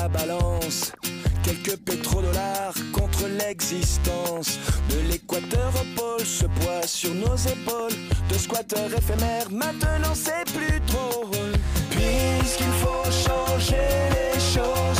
La balance. Quelques pétrodollars contre l'existence. De l'équateur au pôle, ce poids sur nos épaules. De squatteurs éphémères, maintenant c'est plus drôle. Puisqu'il faut changer les choses.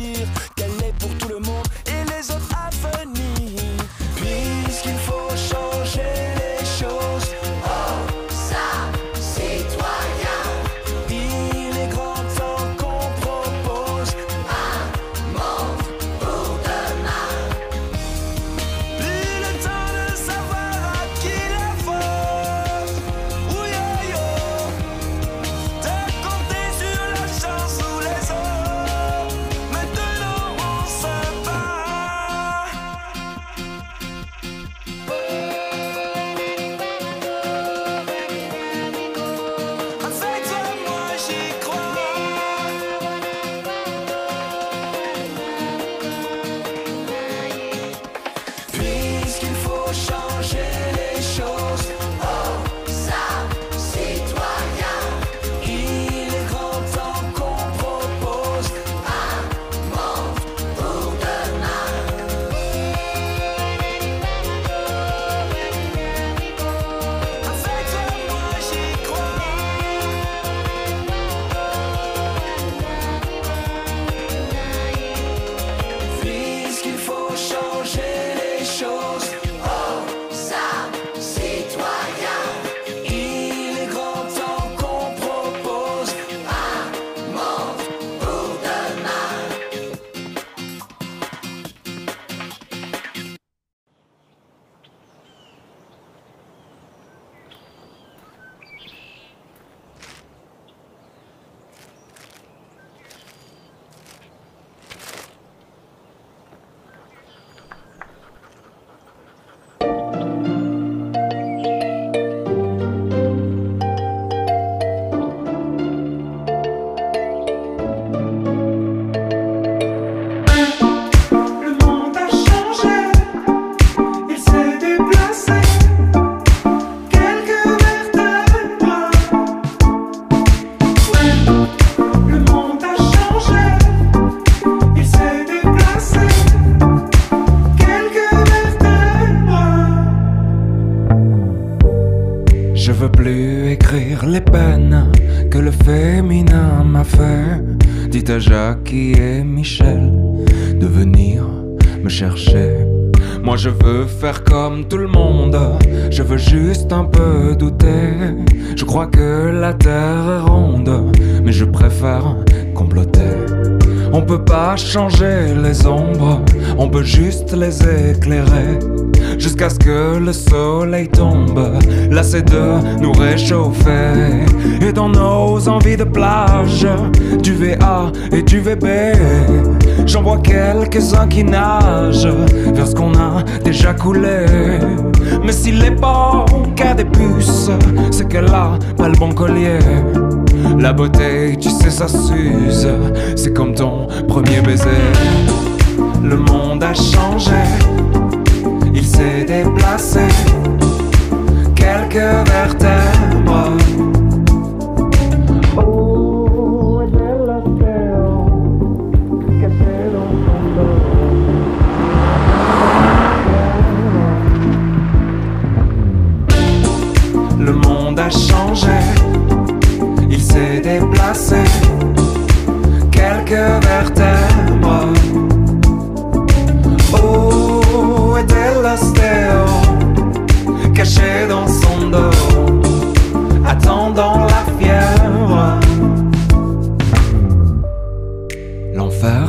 changer les ombres, on peut juste les éclairer. Jusqu'à ce que le soleil tombe, lassé de nous réchauffer. Et dans nos envies de plage, du VA et du VB, j'en vois quelques-uns qui nagent vers ce qu'on a déjà coulé. Mais est bon qu'à des puces, c'est qu'elle a pas le bon collier. La beauté, tu sais, ça s'use. C'est comme ton premier baiser. Le monde a changé, il s'est déplacé. Quelques vertèbres.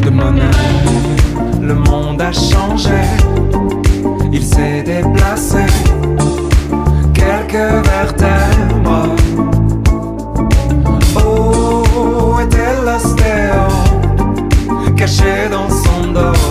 de. Le monde a changé, il s'est déplacé, quelques vertèbres. Où était l'ostéo? Caché dans son dos,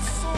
soul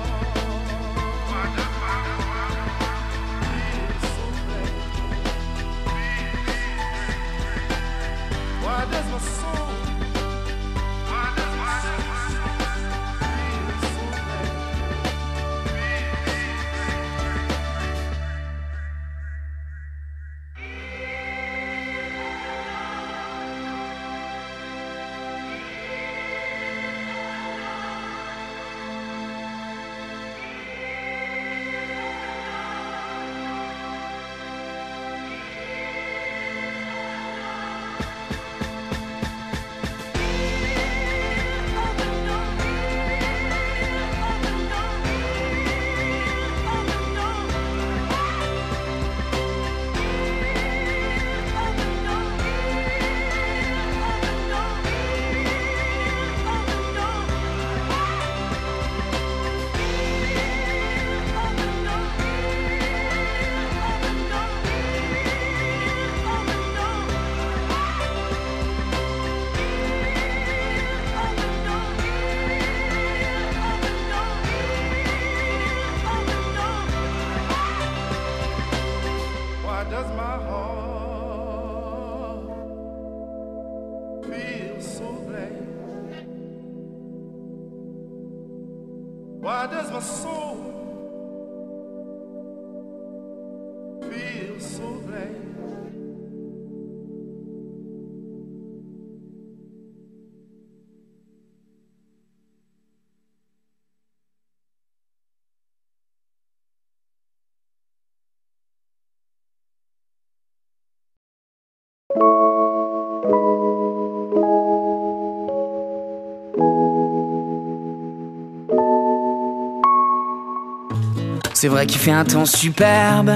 C'est vrai qu'il fait un temps superbe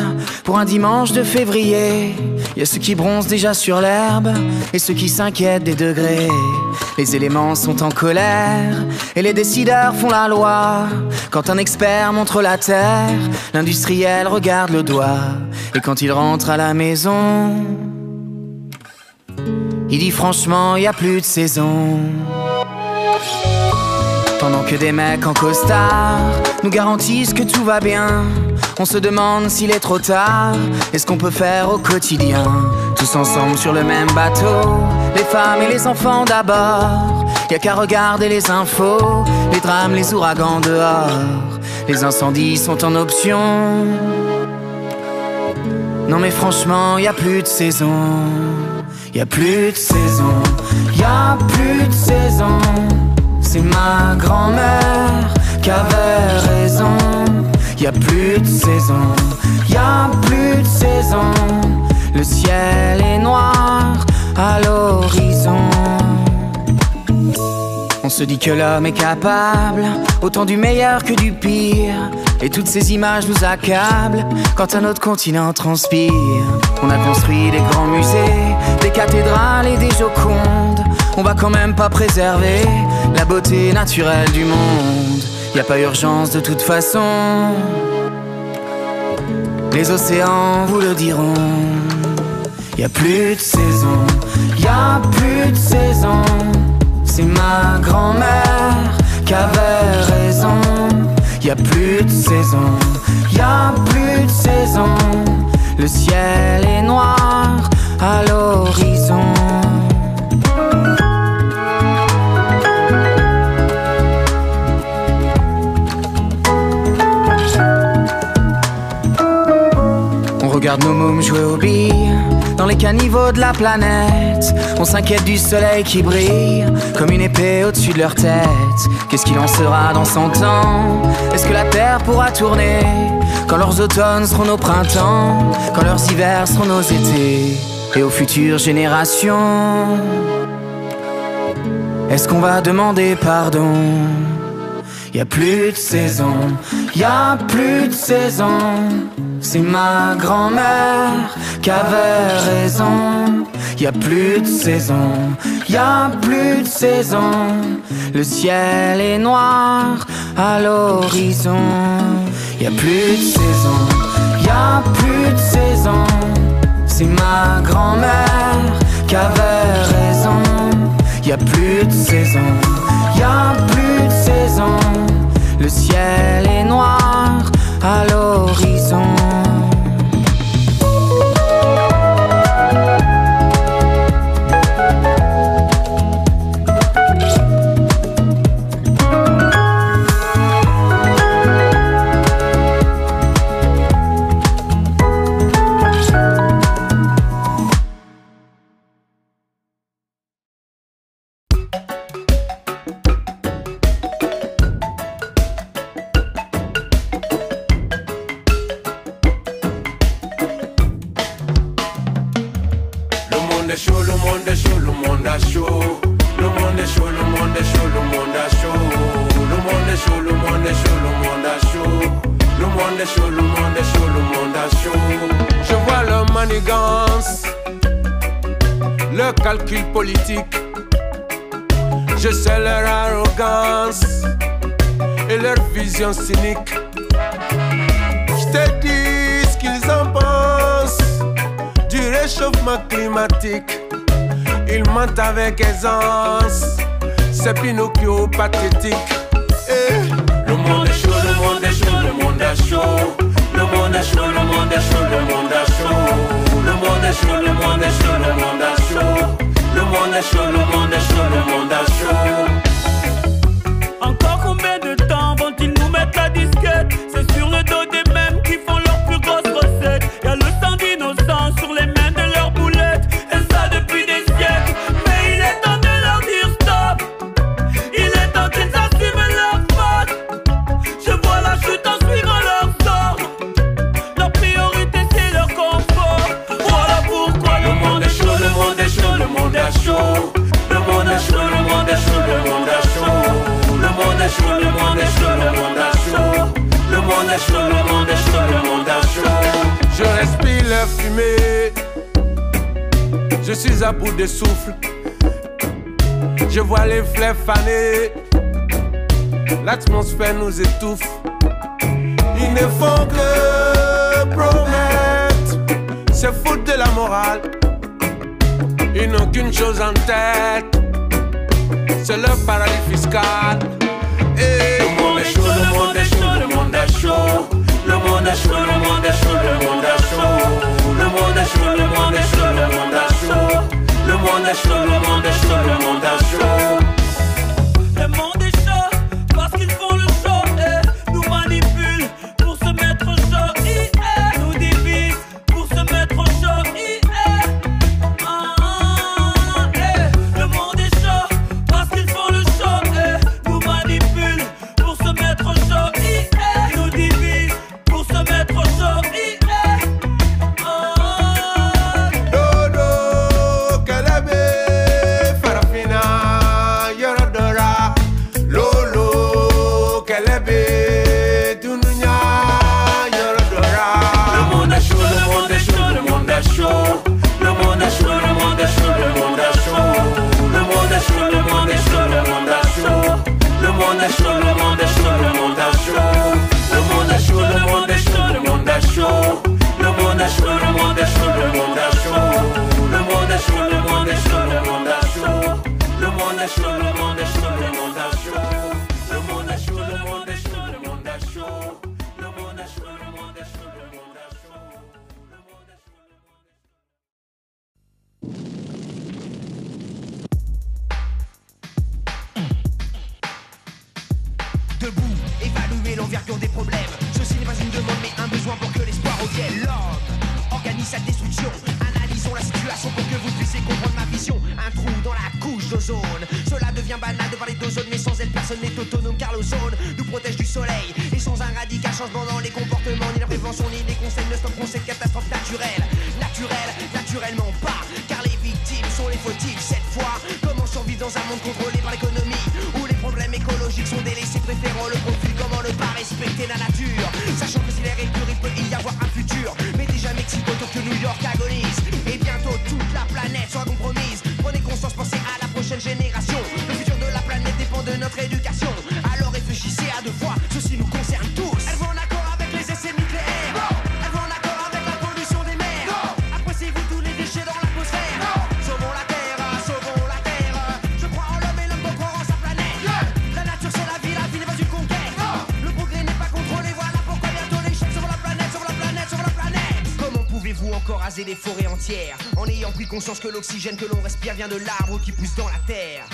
pour un dimanche de février. Y a ceux qui bronzent déjà sur l'herbe et ceux qui s'inquiètent des degrés. Les éléments sont en colère et les décideurs font la loi. Quand un expert montre la terre, l'industriel regarde le doigt. Et quand il rentre à la maison, il dit franchement, y a plus de saison. Que des mecs en costard nous garantissent que tout va bien, on se demande s'il est trop tard et ce qu'on peut faire au quotidien? Tous ensemble sur le même bateau, les femmes et les enfants d'abord. Y a qu'à regarder les infos, les drames, les ouragans dehors. Les incendies sont en option. Non mais franchement, y a plus de saison. Y a plus de saison. Y a plus de saison. C'est ma grand-mère qui avait raison. Y a plus de saison, y a plus de saison. Le ciel est noir à l'horizon. On se dit que l'homme est capable autant du meilleur que du pire. Et toutes ces images nous accablent quand un autre continent transpire. On a construit des grands musées, des cathédrales et des jocondes. On va quand même pas préserver la beauté naturelle du monde. Y a pas urgence de toute façon. Les océans vous le diront. Y a plus de saison, y a plus de saison. C'est ma grand-mère qui avait raison. Y a plus de saison, y a plus de saison. Le ciel est noir à l'horizon. Regarde nos mômes jouer aux billes dans les caniveaux de la planète. On s'inquiète du soleil qui brille comme une épée au-dessus de leur tête. Qu'est-ce qu'il en sera dans 100 ans? Est-ce que la Terre pourra tourner quand leurs automnes seront nos printemps, quand leurs hivers seront nos étés? Et aux futures générations Est-ce qu'on va demander pardon? Y a plus de saison, y a plus de saison. C'est ma grand-mère qui avait raison. Y a plus de saison, y a plus de saison. Le ciel est noir à l'horizon. Y a plus de saison, y a plus de saison. C'est ma grand-mère qui avait raison. Y a plus de saison, y a plus de saison. Le ciel est noir à l'horizon. Eh, Le monde est chaud, le monde est chaud, le monde est chaud. Le monde est chaud, le monde est chaud, le monde est chaud. Le monde est chaud, le monde est chaud, le monde est chaud. Le monde est chaud, le monde est chaud, le monde est chaud. Suis à bout de souffle. Je vois les fleurs faner. L'atmosphère nous étouffe. Ils ne font que promettre. C'est foutre de la morale. Ils n'ont qu'une chose en tête. C'est leur paradis fiscal. Et le monde est chaud, le monde est chaud, le monde est chaud. Le monde est chaud, le monde est chaud, le monde est chaud. Le monde est chaud, le monde est chaud, le monde est chaud. Le monde est chaud, le monde est chaud, le monde est chaud. Cette fois. Comment survivre dans un monde contrôlé par l'économie où les problèmes écologiques sont délaissés, préférant le profit. Comment ne pas respecter la nature Sachant que si l'air est pur, il peut y avoir un futur. Mais déjà Mexico, Tokyo, New York agonise. Et bientôt toute la planète sera compromise. Prenez conscience, pensez à la prochaine génération. Le futur de la planète dépend de notre éducation. En ayant pris conscience que l'oxygène que l'on respire vient de l'arbre qui pousse dans la terre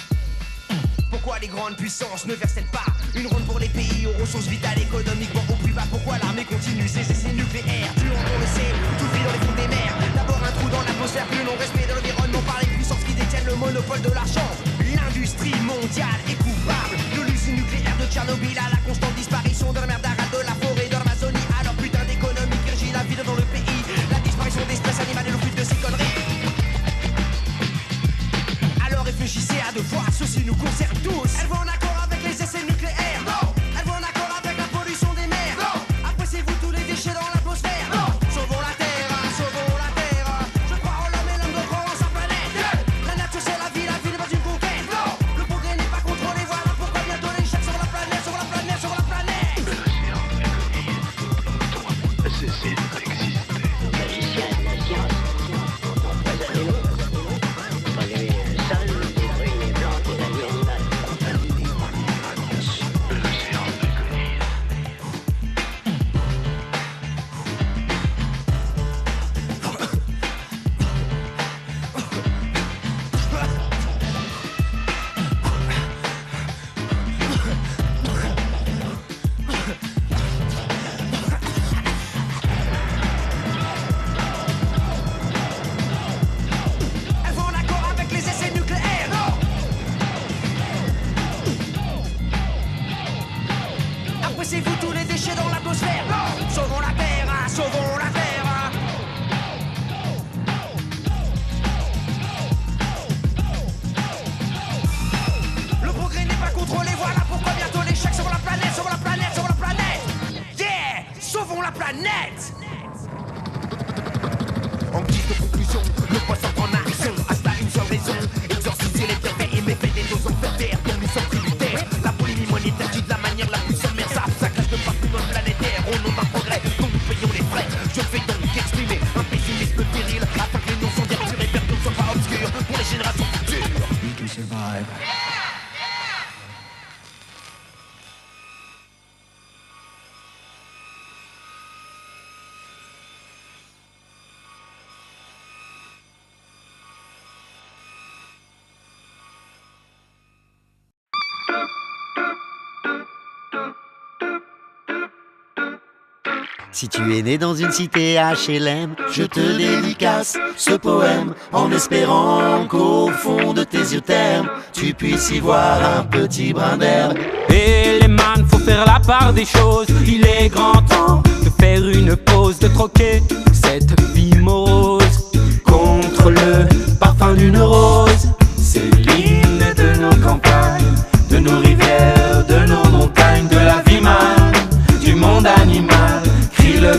pourquoi les grandes puissances ne versent-elles pas une ronde pour les pays aux ressources vitales économiquement au plus bas? Pourquoi l'armée continue ses essais nucléaires? Tuant, on le sait, tout vit dans les fonds des mers. D'abord un trou dans l'atmosphère, plus non respect de l'environnement par les puissances qui détiennent le monopole de l'argent. L'industrie mondiale est coupable de l'usine nucléaire de Tchernobyl à la constante Si tu es né dans une cité HLM, je te dédicace ce poème en espérant qu'au fond de tes yeux termes, tu puisses y voir un petit brin d'herbe. Et les man, faut faire la part des choses. Il est grand temps de faire une pause, de troquer cette vie morose contre le parfum d'une rose.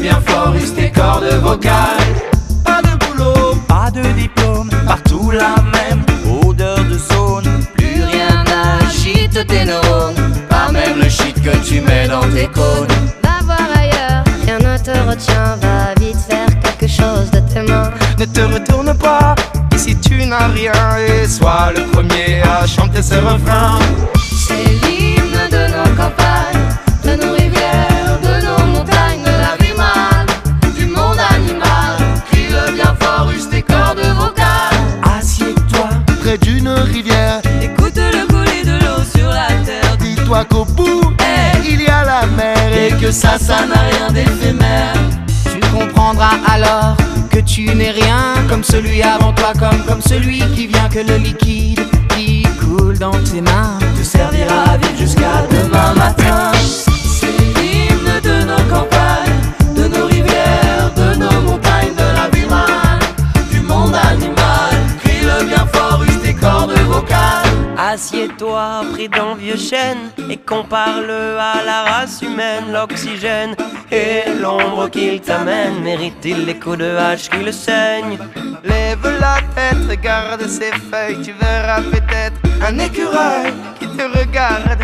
Bien fort, use tes cordes vocales. Pas de boulot, pas de diplôme, partout la même odeur de zone. Plus rien n'agite tes neurones, pas même le shit que tu mets dans tes cônes. Va voir ailleurs, rien ne te retient, va vite faire quelque chose de tes mains. Ne te retourne pas, ici tu n'as rien, et sois le premier à chanter ce refrain. C'est l'hymne ça, ça n'a rien d'éphémère. Tu comprendras alors que tu n'es rien comme celui avant toi, comme comme celui qui vient que le liquide qui coule dans tes mains te servira à vivre jusqu'à demain matin. Près d'un vieux chêne et compare-le à la race humaine. L'oxygène et l'ombre qu'il t'amène mérite-t-il les coups de hache qui le saignent? Lève la tête, regarde ses feuilles, tu verras peut-être un écureuil qui te regarde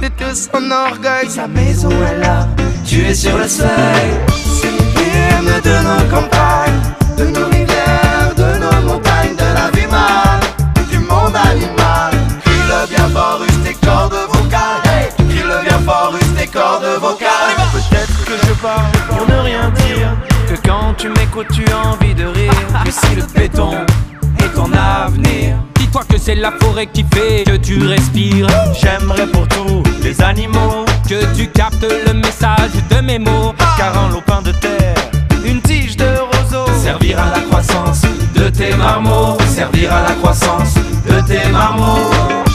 de tout son orgueil. Sa maison est là, tu es sur le seuil. C'est l'hymne de nos campagnes, cordes vocales. Peut-être que je parle pour ne rien dire. Que quand tu m'écoutes, tu as envie de rire. Que si le béton est ton avenir. Dis-toi que c'est la forêt qui fait que tu respires. J'aimerais pour tous les animaux que tu captes le message de mes mots. Car en lopin de terre, une tige de roseau servir à la croissance de tes marmots. Servir à la croissance de tes marmots.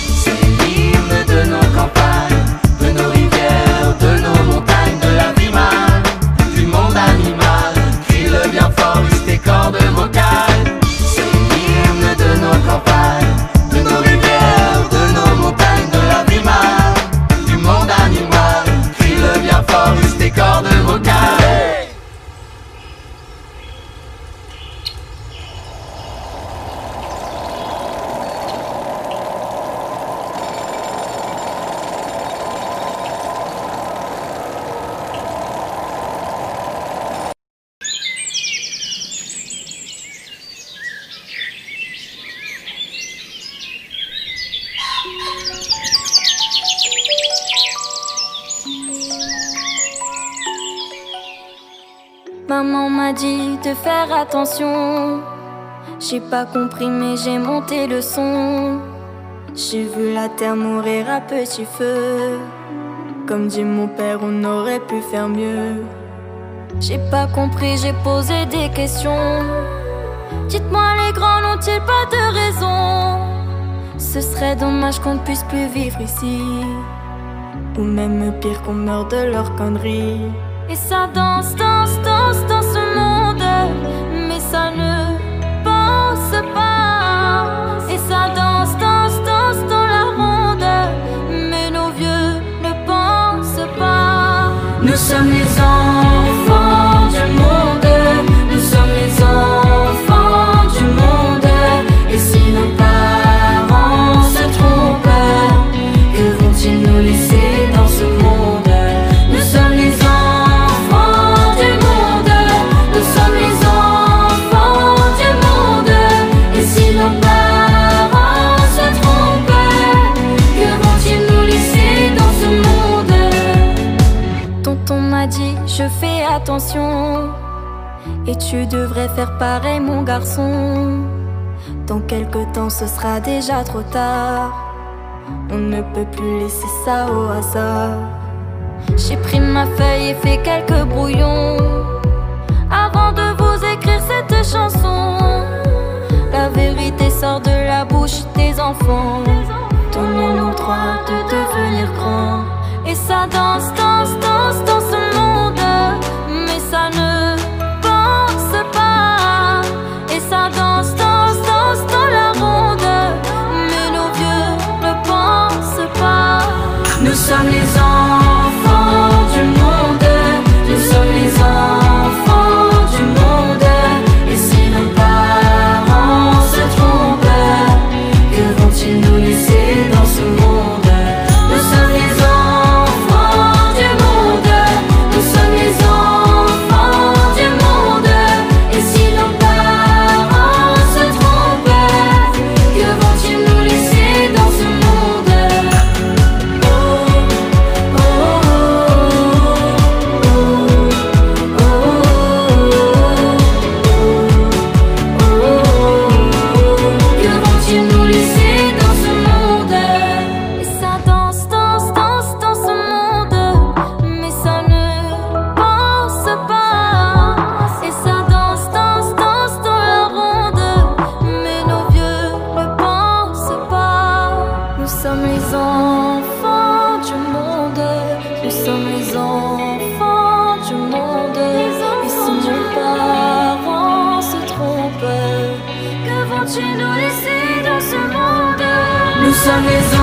J'ai pas compris, mais j'ai monté le son. J'ai vu la terre mourir à petit feu. Comme dit mon père, on aurait pu faire mieux. J'ai pas compris, j'ai posé des questions. Dites-moi, les grands n'ont-ils pas de raison? Ce serait dommage qu'on ne puisse plus vivre ici. Ou même pire qu'on meure de leurs conneries. Et ça danse, danse, danse Et tu devrais faire pareil, mon garçon. Dans quelque temps, ce sera déjà trop tard. On ne peut plus laisser ça au hasard. J'ai pris ma feuille et fait quelques brouillons. Avant de vous écrire cette chanson, la vérité sort de la bouche des enfants. Donnez-nous le droit de devenir grands. Et ça danse, danse, danse Nous sommes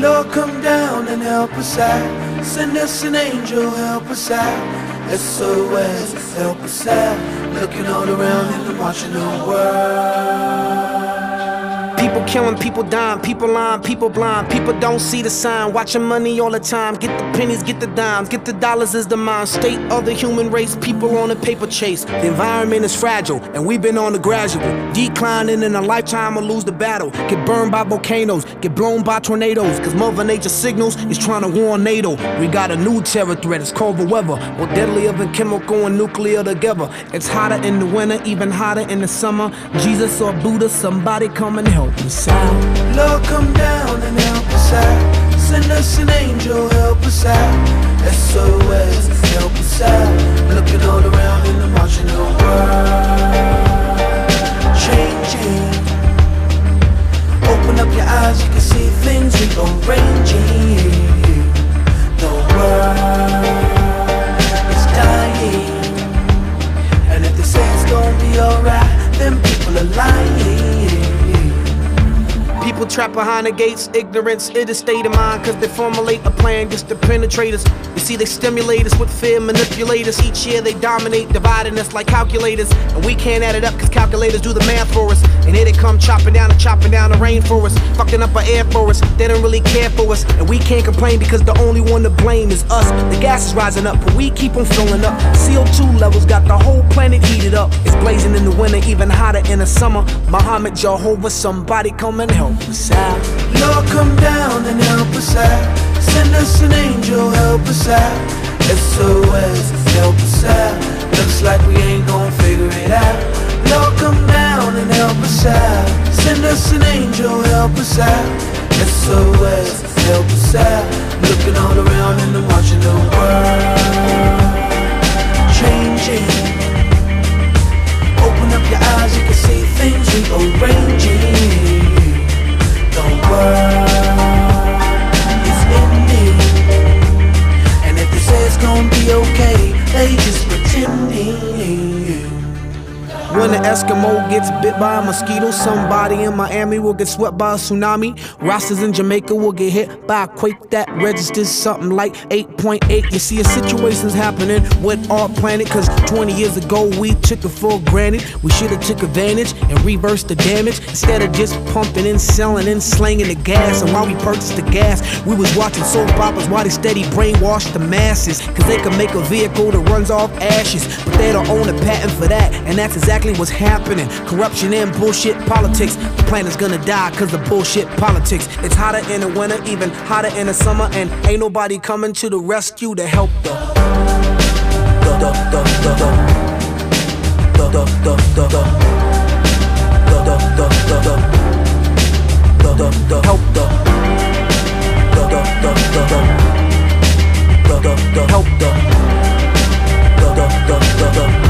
Lord, come down and help us out. Send us an angel, help us out. SOS, help us out. Looking all around and watching the world. Killing, people dying, people lying, people blind. People don't see the sign. Watching money all the time. Get the pennies, get the dimes, get the dollars is the mind state of the human race. People on a paper chase. The environment is fragile, and we've been on the gradual declining in a lifetime or lose the battle. Get burned by volcanoes, get blown by tornadoes. Cause Mother Nature signals is trying to warn NATO. We got a new terror threat, it's called the weather. More deadlier than chemical and nuclear together. It's hotter in the winter, even hotter in the summer. Jesus or Buddha, somebody come and help us out. Lord, come down and help us out. Send us an angel, help us out. SOS, help us out. Looking all around watching the world changing. Trapped behind the gates, ignorance is a state of mind. Cause they formulate a plan just to penetrate us. See, they stimulate us with fear, manipulate us. Each year they dominate, dividing us like calculators. And we can't add it up cause calculators do the math for us. And here they come chopping down and chopping down the rain for us. Fucking up our air for us. They don't really care for us. And we can't complain because the only one to blame is us. The gas is rising up, but we keep on filling up. CO2 levels got the whole planet heated up. It's blazing in the winter, even hotter in the summer. Muhammad, Jehovah, somebody come and help us out. Lord, come down and help us out. Send us an angel, help us out. SOS, help us out. Looks like we ain't gonna figure it out. Lord, come down and help us out. Send us an angel, help us out. SOS, help gets bit by a mosquito, somebody in Miami will get swept by a tsunami. Rostas in Jamaica will get hit by a quake that registers something like 8.8. You see, a situation's happening with our planet, cause 20 years ago we took it for granted. We should have took advantage and reversed the damage instead of just pumping and selling and slanging the gas. And while we purchased the gas, we was watching soap operas while they steady brainwash the masses, cause they could make a vehicle that runs off ashes, but they don't own a patent for that, and that's exactly what's happening. Corruption and bullshit politics. The planet's gonna die cause of bullshit politics. It's hotter in the winter, even hotter in the summer, and ain't nobody coming to the rescue to help the. The, the, the, the, the. The, the, the, help the. The, the, the, the, the. Help. The, the, the, the, the.